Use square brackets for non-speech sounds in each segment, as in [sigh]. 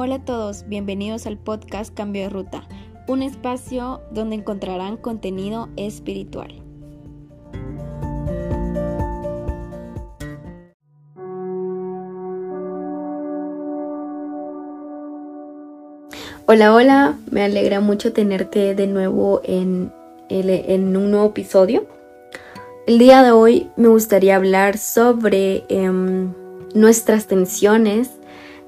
Hola a todos, bienvenidos al podcast Cambio de Ruta, un espacio donde encontrarán contenido espiritual. Hola, hola, me alegra mucho tenerte de nuevo en, en un nuevo episodio. El día de hoy me gustaría hablar sobre em, nuestras tensiones,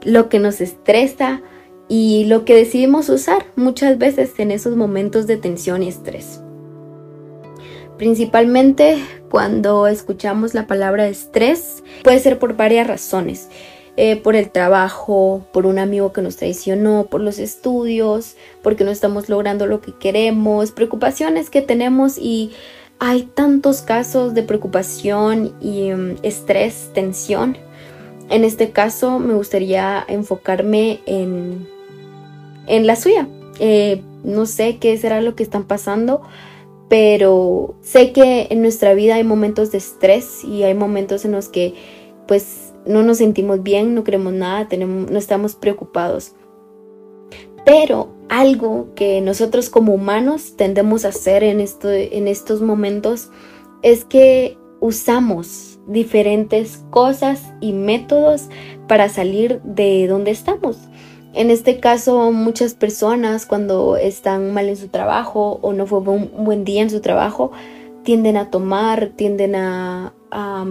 lo que nos estresa y lo que decidimos usar muchas veces en esos momentos de tensión y estrés. Principalmente cuando escuchamos la palabra estrés, puede ser por varias razones. Eh, por el trabajo, por un amigo que nos traicionó, por los estudios, porque no estamos logrando lo que queremos, preocupaciones que tenemos y hay tantos casos de preocupación y mm, estrés, tensión. En este caso me gustaría enfocarme en, en la suya. Eh, no sé qué será lo que están pasando, pero sé que en nuestra vida hay momentos de estrés y hay momentos en los que pues no nos sentimos bien, no queremos nada, tenemos, no estamos preocupados. Pero algo que nosotros como humanos tendemos a hacer en, esto, en estos momentos es que usamos diferentes cosas y métodos para salir de donde estamos. En este caso, muchas personas cuando están mal en su trabajo o no fue un buen día en su trabajo, tienden a tomar, tienden a, a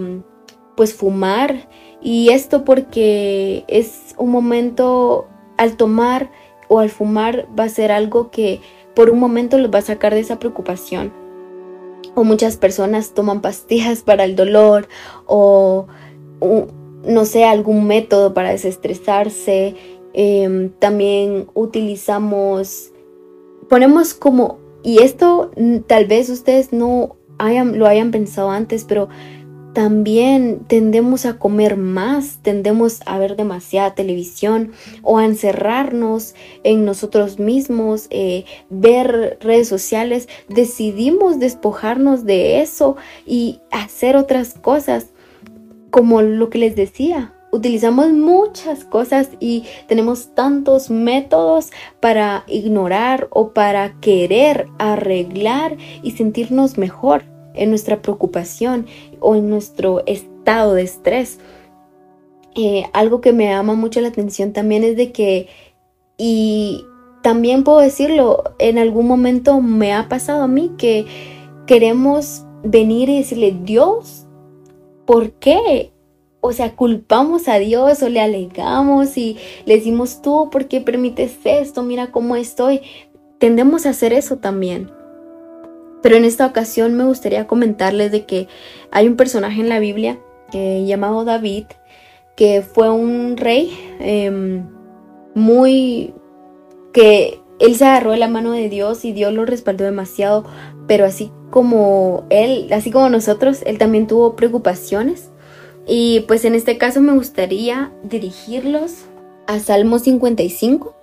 pues fumar y esto porque es un momento al tomar o al fumar va a ser algo que por un momento los va a sacar de esa preocupación. O muchas personas toman pastillas [laughs] para el dolor o, no sé, algún método para desestresarse. Em, también utilizamos, ponemos como, y esto tal vez ustedes no hayan, lo hayan pensado antes, pero también tendemos a comer más, tendemos a ver demasiada televisión o a encerrarnos en nosotros mismos, eh, ver redes sociales, decidimos despojarnos de eso y hacer otras cosas, como lo que les decía. Utilizamos muchas cosas y tenemos tantos métodos para ignorar o para querer arreglar y sentirnos mejor en nuestra preocupación o en nuestro estado de estrés. Eh, algo que me llama mucho la atención también es de que, y también puedo decirlo, en algún momento me ha pasado a mí que queremos venir y decirle, Dios, ¿por qué? O sea, culpamos a Dios o le alegamos y le decimos, tú, ¿por qué permites esto? Mira cómo estoy. Tendemos a hacer eso también. Pero en esta ocasión me gustaría comentarles de que hay un personaje en la Biblia eh, llamado David, que fue un rey em, muy que él se agarró de la mano de Dios y Dios lo respaldó demasiado, pero así como él, así como nosotros, él también tuvo preocupaciones. Y pues en este caso me gustaría dirigirlos a Salmo 55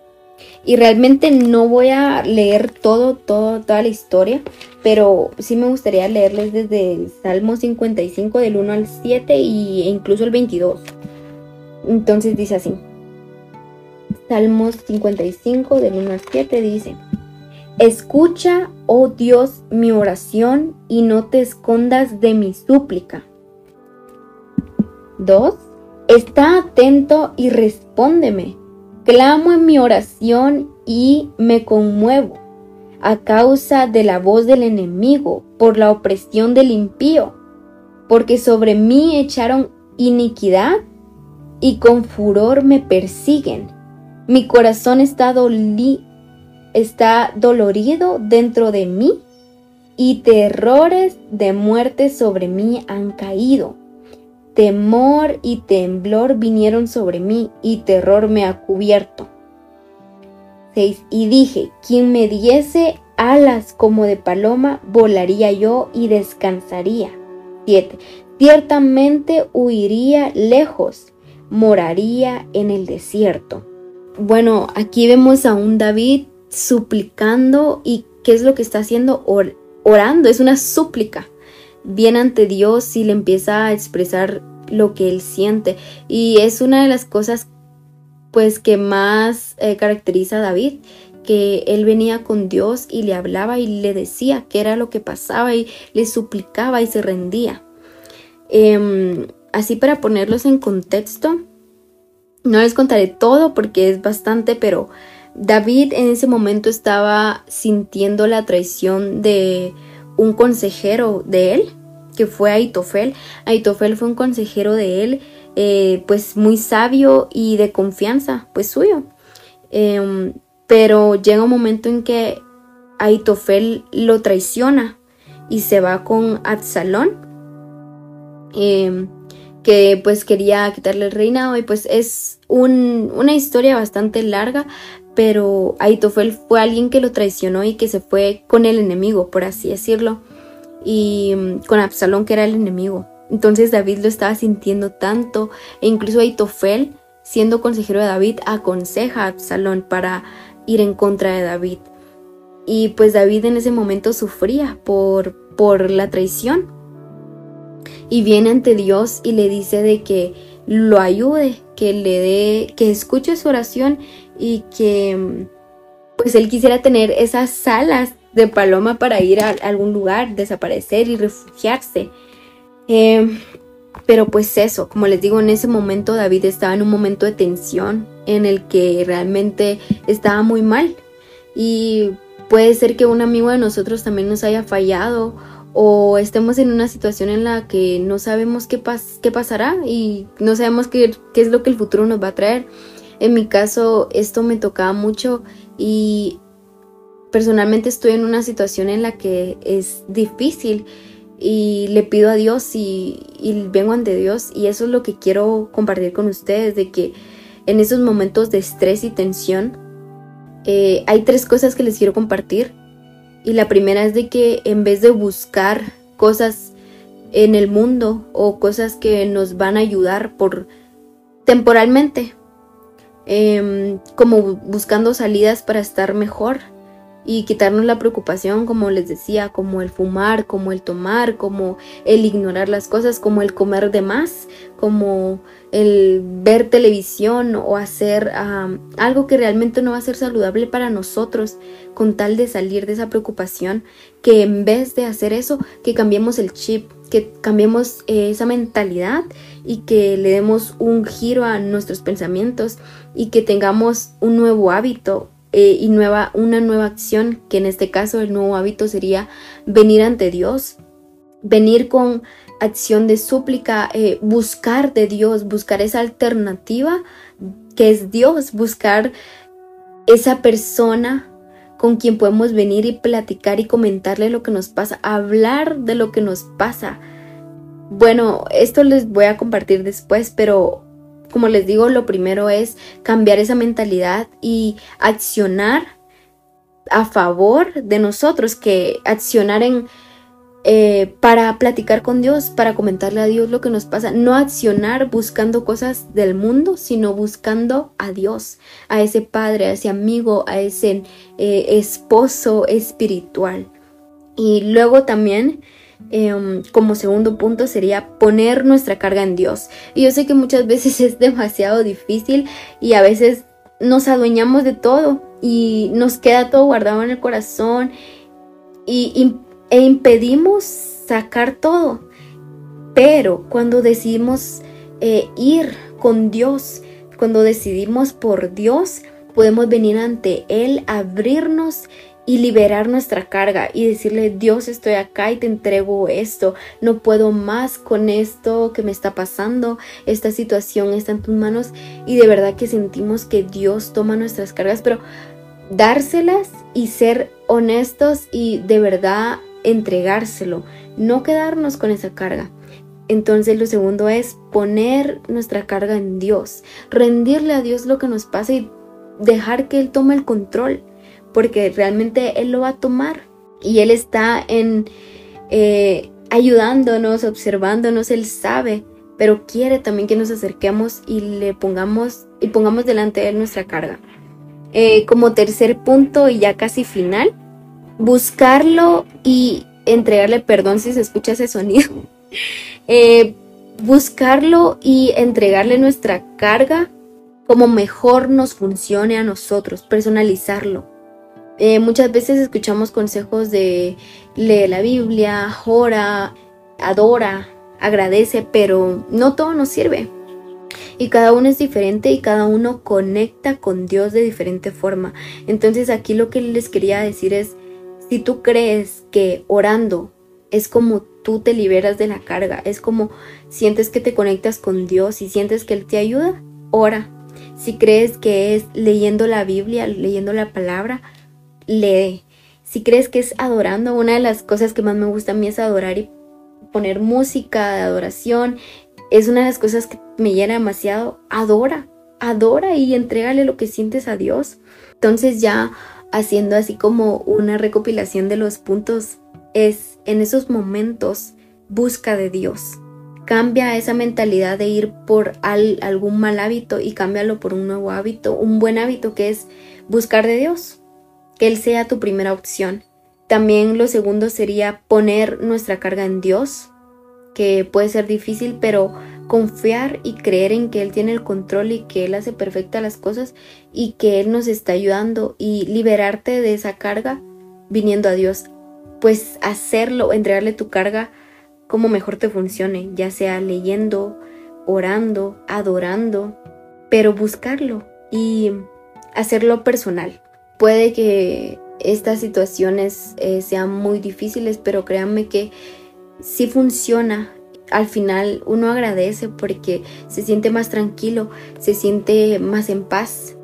y realmente no voy a leer todo, todo, toda la historia, pero sí me gustaría leerles desde el Salmo 55 del 1 al 7 e incluso el 22. Entonces dice así. Salmos 55 del 1 al 7 dice, Escucha, oh Dios, mi oración y no te escondas de mi súplica. 2. Está atento y respóndeme Clamo en mi oración y me conmuevo a causa de la voz del enemigo, por la opresión del impío, porque sobre mí echaron iniquidad y con furor me persiguen. Mi corazón está, está dolorido dentro de mí y terrores de muerte sobre mí han caído. Temor y temblor vinieron sobre mí y terror me ha cubierto. 6. Y dije, quien me diese alas como de paloma, volaría yo y descansaría. 7. Ciertamente huiría lejos, moraría en el desierto. Bueno, aquí vemos a un David suplicando y ¿qué es lo que está haciendo? orando, es una súplica viene ante Dios y le empieza a expresar lo que él siente. Y es una de las cosas pues que más eh, caracteriza a David, que él venía con Dios y le hablaba y le decía qué era lo que pasaba y le suplicaba y se rendía. Em, así para ponerlos en contexto, no les contaré todo porque es bastante, pero David en ese momento estaba sintiendo la traición de un consejero de él, que fue Aitofel. Aitofel fue un consejero de él, eh, pues muy sabio y de confianza, pues suyo. Em, pero llega un momento en que Aitofel lo traiciona y se va con Absalón, em, que pues quería quitarle el reinado y pues es una historia bastante larga, pero Aitofel fue alguien que lo traicionó y que se fue con el enemigo, por así decirlo, y mm, con Absalón que era el enemigo. Entonces David lo estaba sintiendo tanto e incluso Aitofel, siendo consejero de David, aconseja a Absalón para ir en contra de David. Y pues David en ese momento sufría por, por la traición. Y viene ante Dios y le dice de que lo ayude, que le dé, que escuche su oración y que pues él quisiera tener esas alas de paloma para ir a algún lugar, desaparecer y refugiarse. Em, pero pues eso, como les digo, en ese momento David estaba en un momento de tensión en el que realmente estaba muy mal. Y puede ser que un amigo de nosotros también nos haya fallado o estemos en una situación en la que no sabemos qué, qué pasará y no sabemos qué, qué es lo que el futuro nos va a traer. En mi caso, esto me tocaba mucho y personalmente estoy en una situación en la que es difícil y le pido a Dios y, vengo ante Dios y eso es lo que quiero compartir con ustedes, de que en esos momentos de estrés y tensión eh, hay tres cosas que les quiero compartir. Y la primera es de que en vez de buscar cosas en el mundo o cosas que nos van a ayudar por temporalmente, em, como buscando salidas para estar mejor, y quitarnos la preocupación, como les decía, como el fumar, como el tomar, como el ignorar las cosas, como el comer de más, como el ver televisión o hacer algo que realmente no va a ser saludable para nosotros con tal de salir de esa preocupación, que en vez de hacer eso, que cambiemos el chip, que cambiemos eh, esa mentalidad y que le demos un giro a nuestros pensamientos y que tengamos un nuevo hábito, eh, y nueva, una nueva acción, que en este caso el nuevo hábito sería venir ante Dios, venir con acción de súplica, eh, buscar de Dios, buscar esa alternativa que es Dios, buscar esa persona con quien podemos venir y platicar y comentarle lo que nos pasa, hablar de lo que nos pasa. Bueno, esto les voy a compartir después, pero como les digo, lo primero es cambiar esa mentalidad y accionar a favor de nosotros, que accionar en eh, para platicar con Dios, para comentarle a Dios lo que nos pasa, no accionar buscando cosas del mundo, sino buscando a Dios, a ese padre, a ese amigo, a ese eh, esposo espiritual. Y luego también Em, como segundo punto sería poner nuestra carga en Dios. Y yo sé que muchas [laughs] veces es demasiado difícil y a veces nos adueñamos de todo y nos queda todo guardado en el corazón y, e impedimos sacar todo. Pero cuando decidimos eh, ir con Dios, cuando decidimos por Dios, podemos venir ante Él, abrirnos y liberar nuestra carga y decirle, Dios, estoy acá y te entrego esto, no puedo más con esto que me está pasando, esta situación está en tus manos y de verdad que sentimos que Dios toma nuestras cargas, pero dárselas y ser honestos y de verdad entregárselo, no quedarnos con esa carga. Entonces lo segundo es poner nuestra carga en Dios, rendirle a Dios lo que nos pasa y dejar que Él tome el control porque realmente Él lo va a tomar y Él está en eh, ayudándonos, observándonos, Él sabe, pero quiere también que nos acerquemos y le pongamos y pongamos delante de Él nuestra carga. Eh, como tercer punto y ya casi final, buscarlo y entregarle perdón si se escucha ese sonido. [laughs] Eh, buscarlo y entregarle nuestra carga como mejor nos funcione a nosotros, personalizarlo. Eh, muchas veces escuchamos consejos de lee la Biblia, ora, adora, agradece, pero no todo nos sirve. Y cada uno es diferente y cada uno conecta con Dios de diferente forma. Entonces aquí lo que les quería decir es, si tú crees que orando es como tú te liberas de la carga, es como sientes que te conectas con Dios y sientes que Él te ayuda, ora. Si crees que es leyendo la Biblia, leyendo la palabra, lee. Si crees que es adorando, una de las cosas que más me gusta a mí es adorar y poner música de adoración. Es una de las cosas que me llena demasiado. Adora, adora y entrégale lo que sientes a Dios. Entonces ya haciendo así como una recopilación de los puntos es en esos momentos busca de Dios. Cambia esa mentalidad de ir por algún mal hábito y cámbialo por un nuevo hábito, un buen hábito que es buscar de Dios, que Él sea tu primera opción. También lo segundo sería poner nuestra carga en Dios, que puede ser difícil, pero confiar y creer en que Él tiene el control y que Él hace perfectas las cosas y que Él nos está ayudando y liberarte de esa carga viniendo a Dios. Pues hacerlo, entregarle tu carga como mejor te funcione, ya sea leyendo, orando, adorando, pero buscarlo y hacerlo personal. Puede que estas situaciones eh, sean muy difíciles, pero créanme que si funciona al final uno agradece porque se siente más tranquilo, se siente más en paz.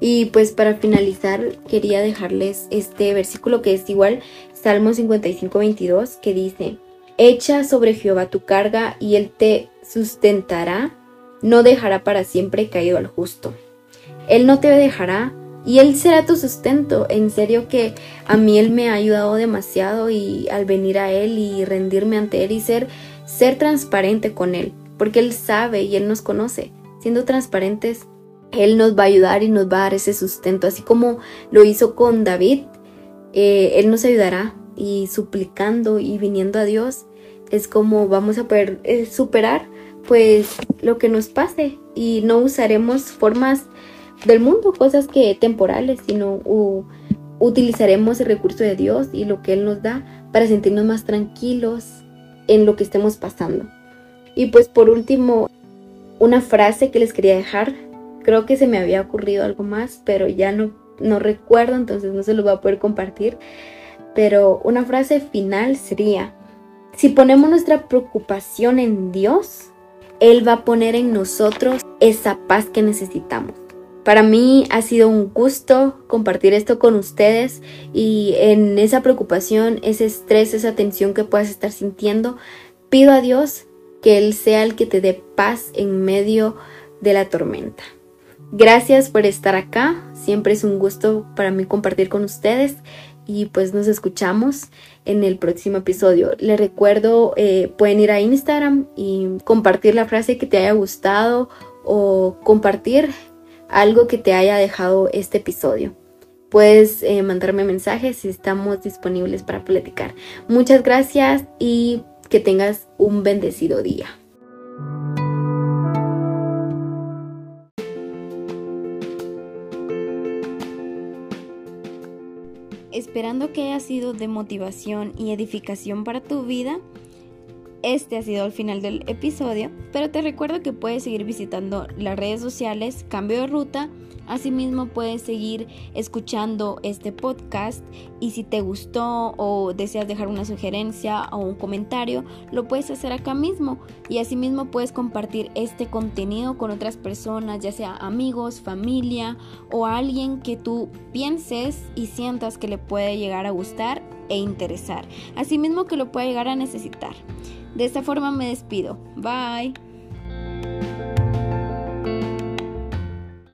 Y pues para finalizar quería dejarles este versículo que es igual Salmo 55, 22 que dice, Echa sobre Jehová tu carga y él te sustentará, no dejará para siempre caído al justo. Él no te dejará y él será tu sustento. En serio que a mí él me ha ayudado demasiado y al venir a él y rendirme ante él y ser ser transparente con Él, porque Él sabe y Él nos conoce. Siendo transparentes, Él nos va a ayudar y nos va a dar ese sustento, así como lo hizo con David. Eh, él nos ayudará y suplicando y viniendo a Dios es como vamos a poder eh, superar pues lo que nos pase y no usaremos formas del mundo, cosas que temporales, sino utilizaremos el recurso de Dios y lo que Él nos da para sentirnos más tranquilos, en lo que estemos pasando. Y pues por último, una frase que les quería dejar. Creo que se me había ocurrido algo más, pero ya no, no recuerdo, entonces no se lo voy a poder compartir. Pero una frase final sería, si ponemos nuestra preocupación en Dios, Él va a poner en nosotros esa paz que necesitamos. Para mí ha sido un gusto compartir esto con ustedes y en esa preocupación, ese estrés, esa tensión que puedas estar sintiendo, pido a Dios que Él sea el que te dé paz en medio de la tormenta. Gracias por estar acá, siempre es un gusto para mí compartir con ustedes y pues nos escuchamos en el próximo episodio. Les recuerdo, eh, pueden ir a Instagram y compartir la frase que te haya gustado o compartir algo que te haya dejado este episodio. Puedes eh, mandarme mensajes y estamos disponibles para platicar. Muchas gracias y que tengas un bendecido día. Esperando que haya sido de motivación y edificación para tu vida, este ha sido el final del episodio, pero te recuerdo que puedes seguir visitando las redes sociales Cambio de Ruta. Asimismo puedes seguir escuchando este podcast y si te gustó o deseas dejar una sugerencia o un comentario, lo puedes hacer acá mismo y asimismo puedes compartir este contenido con otras personas, ya sea amigos, familia o alguien que tú pienses y sientas que le puede llegar a gustar e interesar, asimismo que lo puede llegar a necesitar. De esta forma me despido. Bye.